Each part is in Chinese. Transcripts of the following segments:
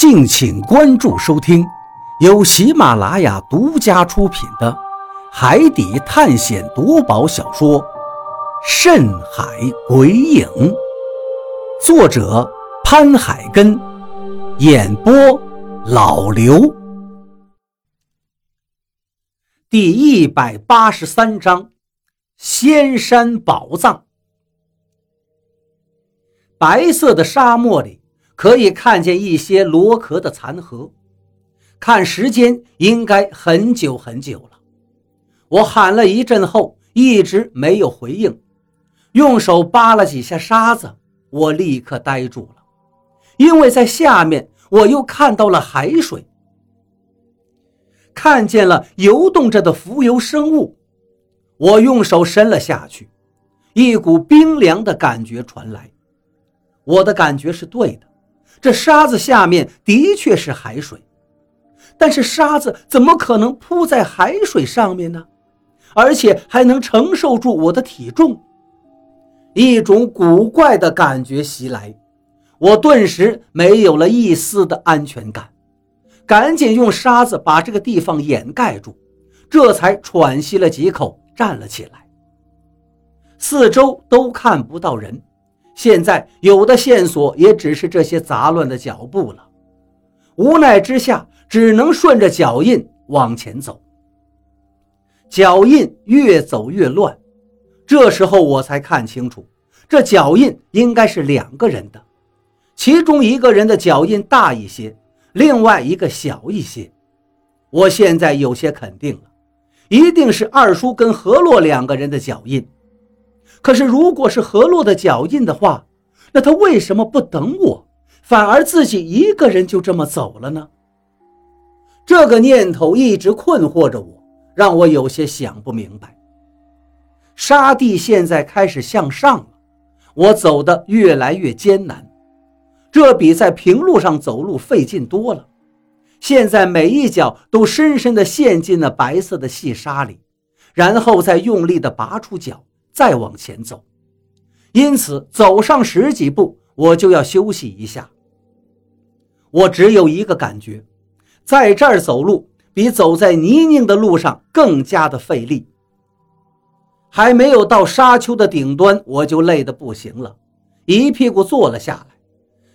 敬请关注收听，由喜马拉雅独家出品的《海底探险夺宝小说》《深海鬼影》，作者潘海根，演播老刘。第一百八十三章：仙山宝藏。白色的沙漠里。可以看见一些螺壳的残骸，看时间应该很久很久了。我喊了一阵后，一直没有回应，用手扒了几下沙子，我立刻呆住了，因为在下面我又看到了海水，看见了游动着的浮游生物。我用手伸了下去，一股冰凉的感觉传来，我的感觉是对的。这沙子下面的确是海水，但是沙子怎么可能铺在海水上面呢？而且还能承受住我的体重？一种古怪的感觉袭来，我顿时没有了一丝的安全感，赶紧用沙子把这个地方掩盖住，这才喘息了几口，站了起来。四周都看不到人。现在有的线索也只是这些杂乱的脚步了，无奈之下，只能顺着脚印往前走。脚印越走越乱，这时候我才看清楚，这脚印应该是两个人的，其中一个人的脚印大一些，另外一个小一些。我现在有些肯定了，一定是二叔跟何洛两个人的脚印。可是，如果是何洛的脚印的话，那他为什么不等我，反而自己一个人就这么走了呢？这个念头一直困惑着我，让我有些想不明白。沙地现在开始向上了，我走得越来越艰难，这比在平路上走路费劲多了。现在每一脚都深深地陷进了白色的细沙里，然后再用力地拔出脚。再往前走，因此走上十几步，我就要休息一下。我只有一个感觉，在这儿走路比走在泥泞的路上更加的费力。还没有到沙丘的顶端，我就累得不行了，一屁股坐了下来，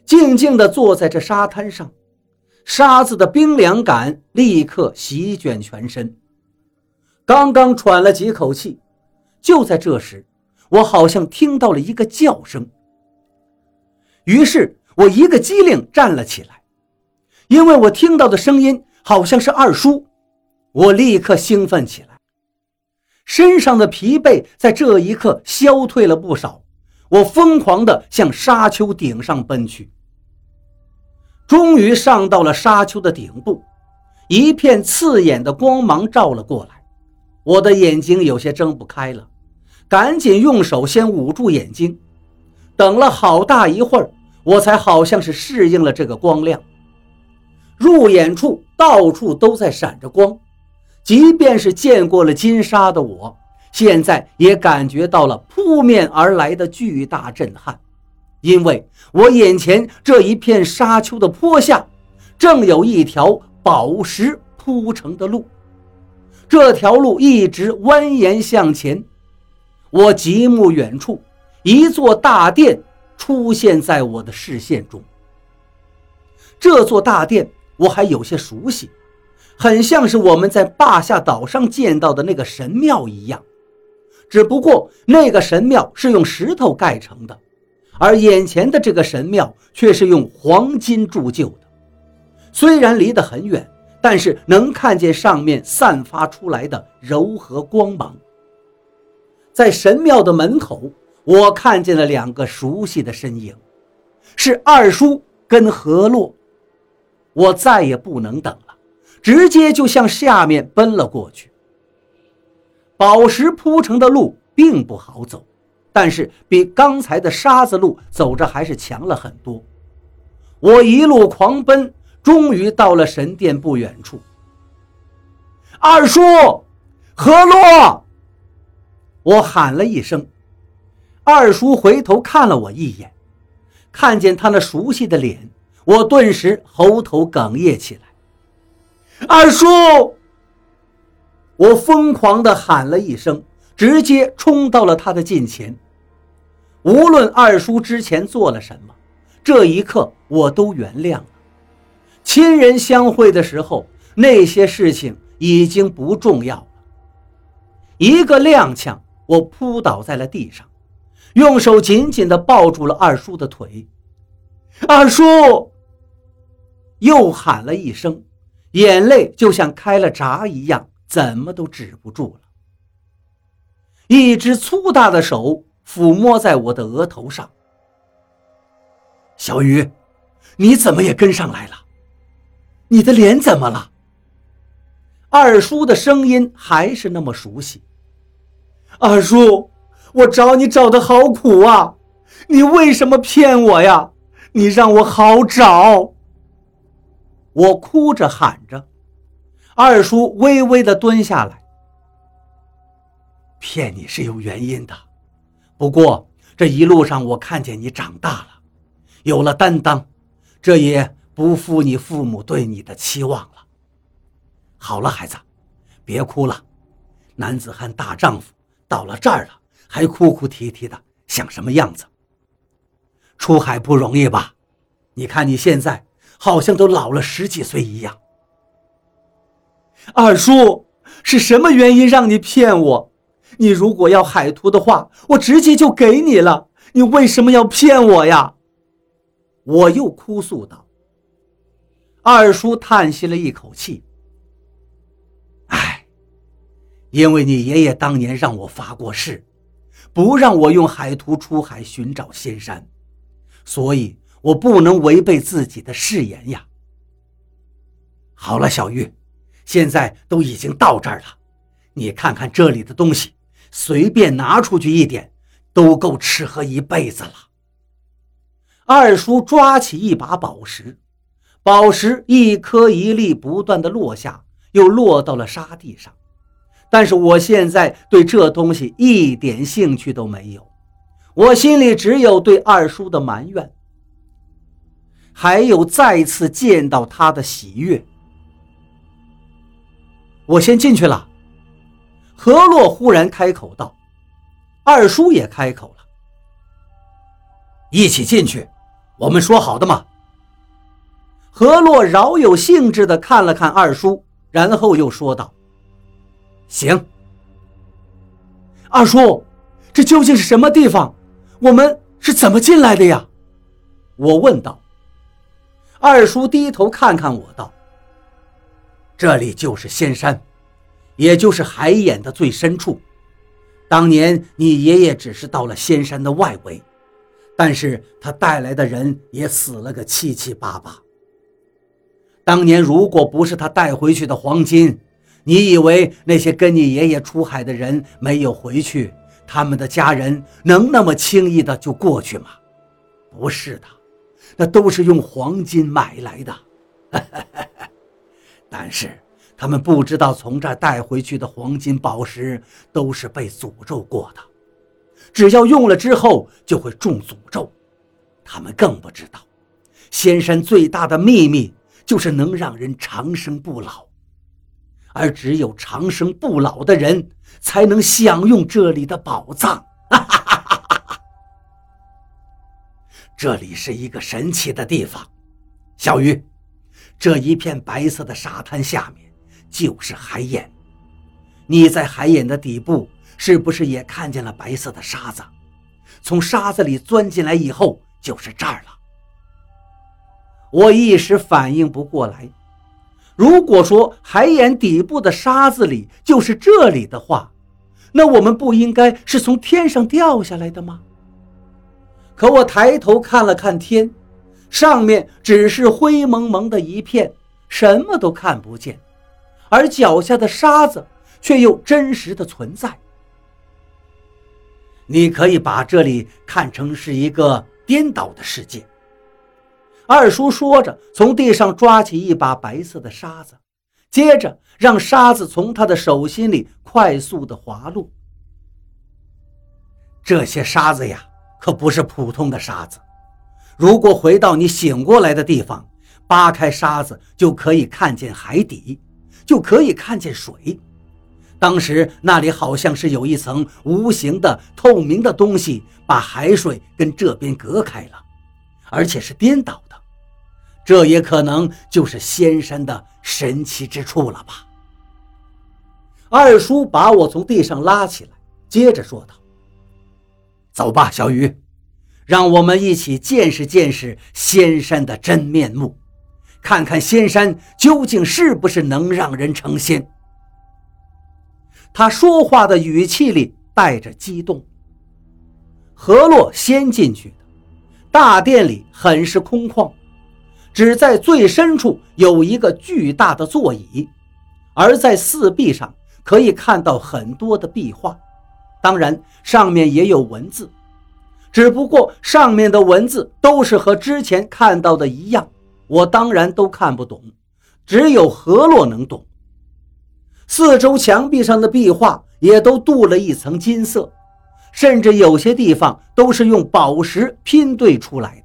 静静地坐在这沙滩上，沙子的冰凉感立刻席卷全身。刚刚喘了几口气。就在这时，我好像听到了一个叫声，于是我一个机灵站了起来，因为我听到的声音好像是二叔。我立刻兴奋起来，身上的疲惫在这一刻消退了不少。我疯狂地向沙丘顶上奔去，终于上到了沙丘的顶部，一片刺眼的光芒照了过来，我的眼睛有些睁不开了。赶紧用手先捂住眼睛，等了好大一会儿，我才好像是适应了这个光亮。入眼处到处都在闪着光，即便是见过了金沙的我，现在也感觉到了扑面而来的巨大震撼，因为我眼前这一片沙丘的坡下，正有一条宝石铺成的路，这条路一直蜿蜒向前。我极目远处，一座大殿出现在我的视线中。这座大殿我还有些熟悉，很像是我们在坝下岛上见到的那个神庙一样，只不过那个神庙是用石头盖成的，而眼前的这个神庙却是用黄金铸就的。虽然离得很远，但是能看见上面散发出来的柔和光芒。在神庙的门口，我看见了两个熟悉的身影，是二叔跟何洛。我再也不能等了，直接就向下面奔了过去。宝石铺成的路并不好走，但是比刚才的沙子路走着还是强了很多。我一路狂奔，终于到了神殿不远处。二叔，何洛。我喊了一声，二叔回头看了我一眼，看见他那熟悉的脸，我顿时喉头哽咽起来。二叔！我疯狂地喊了一声，直接冲到了他的近前。无论二叔之前做了什么，这一刻我都原谅了。亲人相会的时候，那些事情已经不重要了。一个踉跄，我扑倒在了地上，用手紧紧地抱住了二叔的腿。二叔又喊了一声，眼泪就像开了闸一样，怎么都止不住了。一只粗大的手抚摸在我的额头上。小雨，你怎么也跟上来了？你的脸怎么了？二叔的声音还是那么熟悉。二叔，我找你找的好苦啊！你为什么骗我呀？你让我好找。我哭着喊着，二叔微微的蹲下来。骗你是有原因的，不过这一路上我看见你长大了，有了担当，这也不负你父母对你的期望了。好了，孩子，别哭了。男子汉大丈夫到了这儿了，还哭哭啼啼的，像什么样子？出海不容易吧？你看你现在好像都老了十几岁一样。二叔，是什么原因让你骗我？你如果要海图的话，我直接就给你了。你为什么要骗我呀？我又哭诉道。二叔叹息了一口气。因为你爷爷当年让我发过誓，不让我用海图出海寻找仙山，所以我不能违背自己的誓言呀。好了，小玉，现在都已经到这儿了，你看看这里的东西，随便拿出去一点，都够吃喝一辈子了。二叔抓起一把宝石，宝石一颗一粒不断的落下，又落到了沙地上。但是我现在对这东西一点兴趣都没有，我心里只有对二叔的埋怨，还有再次见到他的喜悦。我先进去了。何洛忽然开口道：“二叔也开口了，一起进去，我们说好的嘛。”何洛饶有兴致地看了看二叔，然后又说道。行，二叔，这究竟是什么地方？我们是怎么进来的呀？我问道。二叔低头看看我道：“这里就是仙山，也就是海眼的最深处。当年你爷爷只是到了仙山的外围，但是他带来的人也死了个七七八八。当年如果不是他带回去的黄金。”你以为那些跟你爷爷出海的人没有回去，他们的家人能那么轻易的就过去吗？不是的，那都是用黄金买来的。但是他们不知道，从这带回去的黄金宝石都是被诅咒过的，只要用了之后就会中诅咒。他们更不知道，仙山最大的秘密就是能让人长生不老。而只有长生不老的人才能享用这里的宝藏。这里是一个神奇的地方，小鱼，这一片白色的沙滩下面就是海眼。你在海眼的底部是不是也看见了白色的沙子？从沙子里钻进来以后就是这儿了。我一时反应不过来。如果说海眼底部的沙子里就是这里的话，那我们不应该是从天上掉下来的吗？可我抬头看了看天，上面只是灰蒙蒙的一片，什么都看不见，而脚下的沙子却又真实的存在。你可以把这里看成是一个颠倒的世界。二叔说着，从地上抓起一把白色的沙子，接着让沙子从他的手心里快速的滑落。这些沙子呀，可不是普通的沙子。如果回到你醒过来的地方，扒开沙子就可以看见海底，就可以看见水。当时那里好像是有一层无形的透明的东西，把海水跟这边隔开了，而且是颠倒的。这也可能就是仙山的神奇之处了吧？二叔把我从地上拉起来，接着说道：“走吧，小雨，让我们一起见识见识仙山的真面目，看看仙山究竟是不是能让人成仙。”他说话的语气里带着激动。何洛先进去，大殿里很是空旷，只在最深处有一个巨大的座椅，而在四壁上可以看到很多的壁画，当然上面也有文字，只不过上面的文字都是和之前看到的一样，我当然都看不懂，只有何洛能懂。四周墙壁上的壁画也都镀了一层金色，甚至有些地方都是用宝石拼对出来的，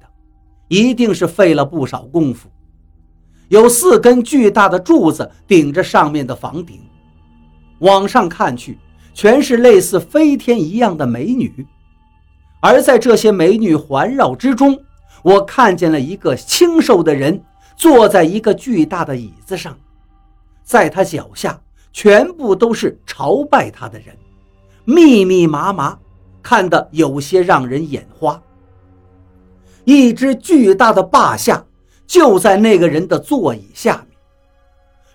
一定是费了不少功夫。有四根巨大的柱子顶着上面的房顶，往上看去，全是类似飞天一样的美女。而在这些美女环绕之中，我看见了一个清瘦的人坐在一个巨大的椅子上，在他脚下。全部都是朝拜他的人，密密麻麻，看得有些让人眼花。一只巨大的霸下就在那个人的座椅下面，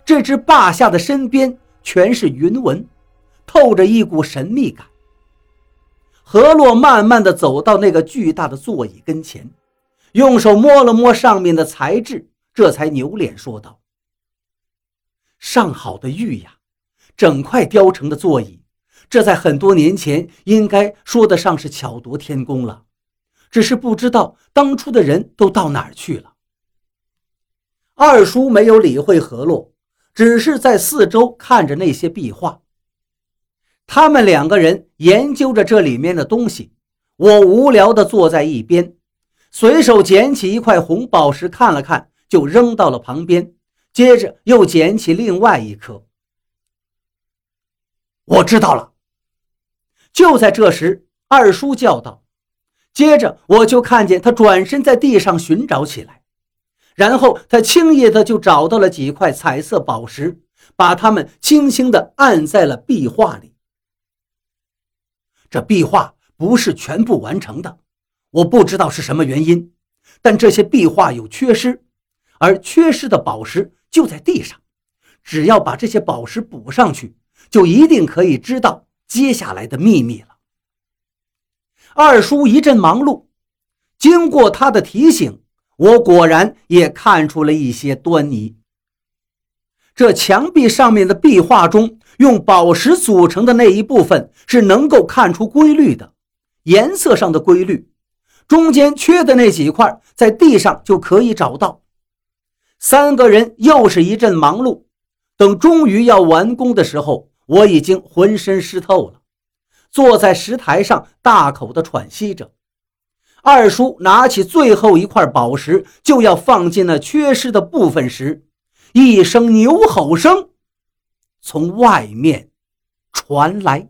这只霸下的身边全是云纹，透着一股神秘感。何洛慢慢的走到那个巨大的座椅跟前，用手摸了摸上面的材质，这才扭脸说道：“上好的玉呀！”整块雕成的座椅，这在很多年前应该说得上是巧夺天工了。只是不知道当初的人都到哪儿去了。二叔没有理会何洛，只是在四周看着那些壁画。他们两个人研究着这里面的东西，我无聊地坐在一边，随手捡起一块红宝石看了看，就扔到了旁边，接着又捡起另外一颗。我知道了。就在这时，二叔叫道：“接着我就看见他转身在地上寻找起来，然后他轻易的就找到了几块彩色宝石，把它们轻轻的按在了壁画里。这壁画不是全部完成的，我不知道是什么原因，但这些壁画有缺失，而缺失的宝石就在地上，只要把这些宝石补上去。”就一定可以知道接下来的秘密了。二叔一阵忙碌，经过他的提醒，我果然也看出了一些端倪。这墙壁上面的壁画中，用宝石组成的那一部分是能够看出规律的，颜色上的规律。中间缺的那几块，在地上就可以找到。三个人又是一阵忙碌，等终于要完工的时候。我已经浑身湿透了，坐在石台上大口的喘息着。二叔拿起最后一块宝石，就要放进那缺失的部分时，一声牛吼声从外面传来。